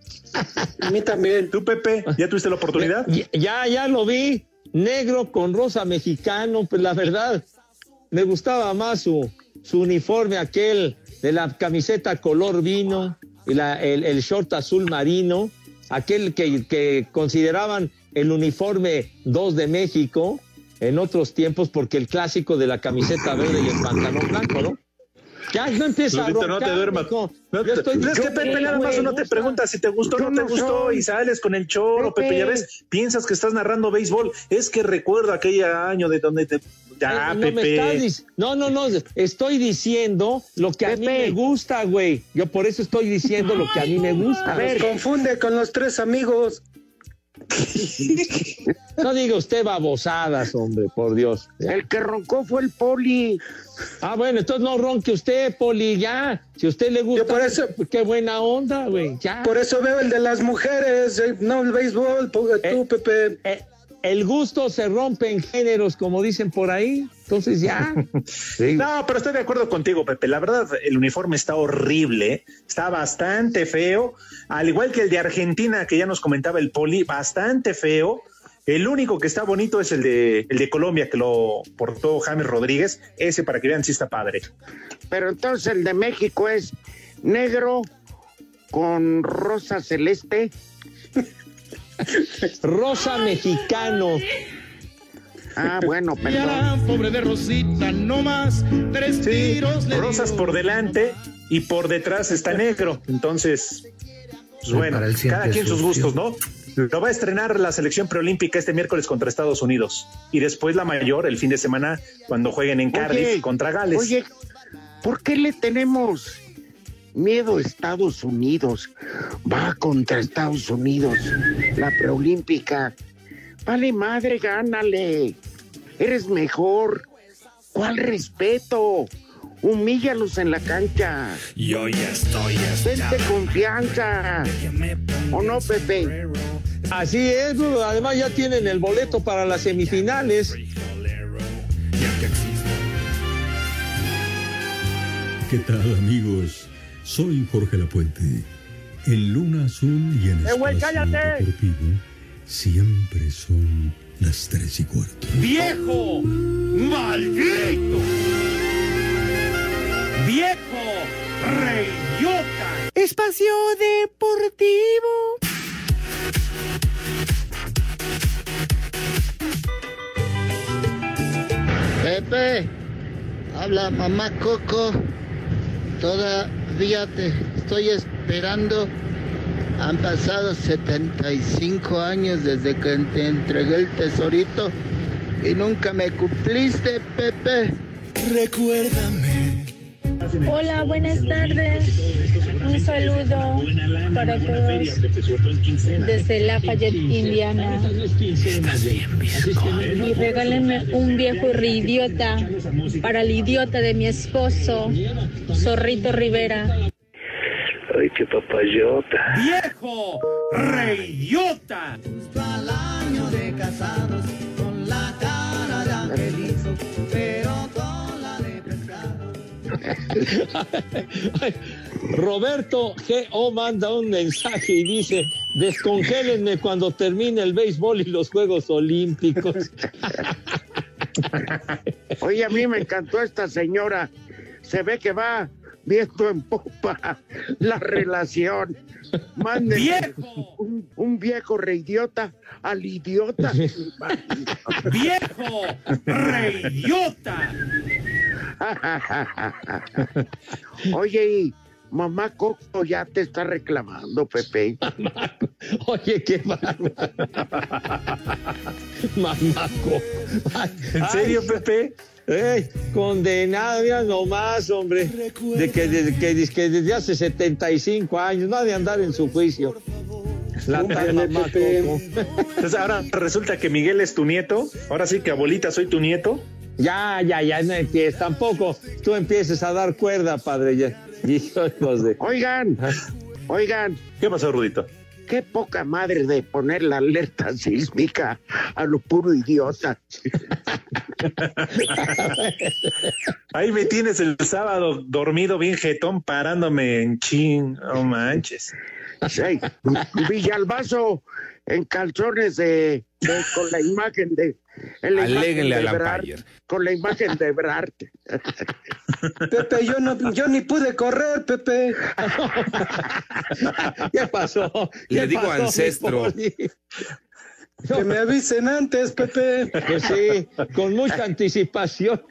A mí también. ¿Tú, Pepe, ya tuviste la oportunidad? Ya, ya, ya lo vi, negro con rosa mexicano, pues la verdad, me gustaba más su, su uniforme aquel de la camiseta color vino y la, el, el short azul marino, aquel que, que consideraban el uniforme 2 de México en otros tiempos, porque el clásico de la camiseta verde y el pantalón blanco, ¿no? Ya no empieza Lupito, a no te duermas. No te- estoy- es que Pepe nada más uno te pregunta si te gustó o no te no gustó soy. y sales con el choro, Pepe. Pepe, ya ves, piensas que estás narrando béisbol. Es que recuerdo aquel año de donde te... Ya, Eh, no, me Pepe. estás no, no, no, estoy diciendo lo que a mí Pepe. me gusta, güey. Yo por eso estoy diciendo lo que a mí me gusta. A ver, confunde con los tres amigos. No diga usted babosadas, hombre, por Dios. El que roncó fue el poli. Ah, bueno, entonces no ronque usted, Poli, ya. Si a usted le gusta, Yo por eso- qué buena onda, güey, ya. Por eso veo el de las mujeres, eh, no el béisbol, tú, Pepe. Eh, el gusto se rompe en géneros, como dicen por ahí. Entonces ya. No, pero estoy de acuerdo contigo, Pepe. La verdad, el uniforme está horrible, está bastante feo, al igual que el de Argentina, que ya nos comentaba el Poli, bastante feo. El único que está bonito es el de, el de Colombia, que lo portó James Rodríguez. Ese para que vean si está padre. Pero entonces el de México es negro con rosa celeste. Rosa mexicano. Ah, bueno, perdón. pobre de Rosita, no más tres tiros le Rosas por delante y por detrás está negro. Entonces, pues bueno, cada quien sus gustos, ¿no? Lo va a estrenar la selección preolímpica este miércoles contra Estados Unidos. Y después la mayor el fin de semana cuando jueguen en Cardiff Oye, contra Gales. Oye, ¿por qué le tenemos miedo a Estados Unidos? Va contra Estados Unidos, la preolímpica. Vale madre, gánale. Eres mejor. ¿Cuál respeto? Humíllalos en la cancha. Yo ya estoy Vente confianza. ¿O no, Pepe? Así es, además ya tienen el boleto para las semifinales. ¿Qué tal amigos? Soy Jorge Lapuente. En Luna Azul y en ¡Eh, güey, Espacio cállate! Deportivo siempre son las tres y cuarto. ¡Viejo! ¡Maldito! ¡Viejo! ¡Reyota! Espacio Deportivo. Pepe, habla mamá Coco. Todavía te estoy esperando. Han pasado 75 años desde que te entregué el tesorito y nunca me cumpliste, Pepe. Recuérdame. Hola, buenas tardes. Un saludo para todos desde Lafayette, Indiana. Y regálenme un viejo reidiota para el idiota de mi esposo, Zorrito Rivera. ¡Ay, qué papayota! ¡Viejo! ¡Reyota! Al año de casados, Roberto G.O. manda un mensaje y dice, descongélenme cuando termine el béisbol y los Juegos Olímpicos. Oye, a mí me encantó esta señora. Se ve que va viendo en popa la relación. Manden ¡Viejo! Un, un viejo reidiota al idiota. ¡Viejo! ¡Reyota! Oye, y mamá Coco ya te está reclamando, Pepe. Oye, qué bárbaro. Mamaco. Ay, ¿En serio, ay, Pepe? Ey, condenada, mira nomás, hombre. De que, de, que, de que desde hace 75 años, no ha de andar en su juicio. La tal mamá Coco. Entonces ahora resulta que Miguel es tu nieto. Ahora sí que abuelita soy tu nieto. Ya, ya, ya, no empieces. Tampoco tú empieces a dar cuerda, padre. Ya. Hijos de... Oigan, oigan, ¿Qué pasó, Rudito? qué poca madre de poner la alerta sísmica a lo puro idiota. Ahí me tienes el sábado dormido bien jetón parándome en chin. No manches. Sí, Villalbazo en calzones de, de- con la imagen de. Aléguenle a Ebrard, Lampayer. Con la imagen de Brart. Pepe, yo no, yo ni pude correr, Pepe. ¿Qué pasó? Le ¿Qué digo pasó, ancestro. Que me avisen antes, Pepe. Pues sí, con mucha anticipación.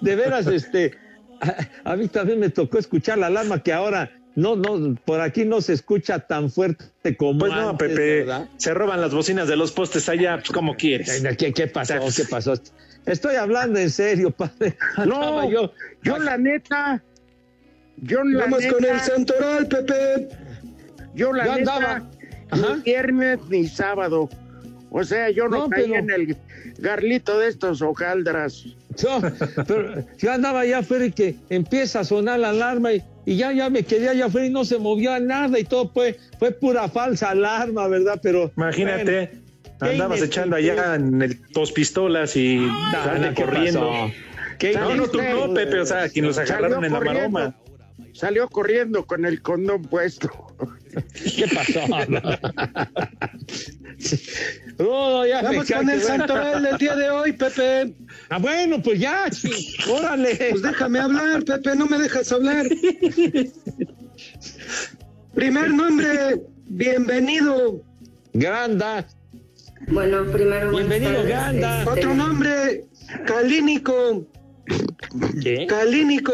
De veras, este, a, a mí también me tocó escuchar la alarma que ahora no, no, por aquí no se escucha tan fuerte como Pues no, antes, Pepe. ¿verdad? Se roban las bocinas de los postes allá, pues como quieres. ¿Qué, qué pasó? ¿Qué pasó? Estoy hablando en serio, padre. No, yo, Yo, la neta. Yo, la Vamos neta. con el santoral, Pepe. Yo, la Yo neta. andaba. Ajá. Ni viernes ni sábado. O sea, yo no, No, caí pero- en el garlito de estos hojaldras. Yo, pero yo andaba allá afuera y que empieza a sonar la alarma y, y ya, ya me quedé allá afuera y no se movió nada y todo fue, fue pura falsa alarma, ¿verdad? Pero Imagínate. Andabas echando allá en el dos pistolas y salte ¿qué corriendo. pasó? ¿Qué? No, no, tú no, Pepe, o sea, quien los agarraron en la corriendo. maroma. Salió corriendo con el condón puesto. ¿Qué pasó? Ya me Vamos con el santoral del día de hoy, Pepe. Ah, bueno, pues ya, órale. Pues déjame hablar, Pepe, no me dejas hablar. Primer nombre, bienvenido. Granda. Bueno, primero. Bienvenido. Este, Otro nombre, Calínico. ¿Qué? Calínico.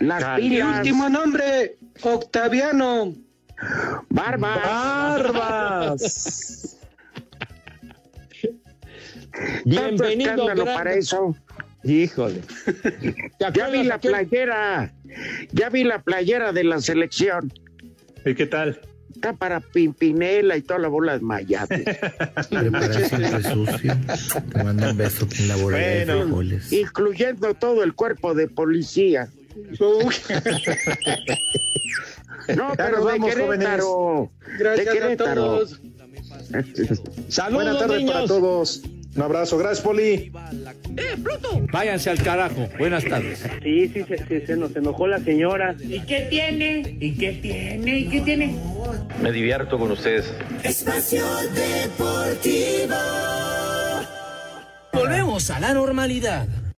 Las pilas. último nombre, Octaviano. Barbas. ¡Barbas! Bienvenido, para eso. Híjole. ¿Te Ya vi la aquel- playera. Ya vi la playera de la selección. ¿Y qué tal? Está para Pimpinela y toda la bola de mayate. Te mando un beso con la bola de frijoles. Incluyendo todo el cuerpo de policía. No, pero nos de vamos, Querétaro. De Gracias a Querétaro. todos. Saludos, Buenas tardes niños. para todos. Un abrazo. Gracias, Poli. Váyanse al carajo. Buenas tardes. Sí, sí, se, se- se nos enojó la señora. ¿Y qué tiene? ¿Y qué tiene? ¿Y qué tiene? Me divierto con ustedes. Espacio Deportivo. Volvemos a la normalidad.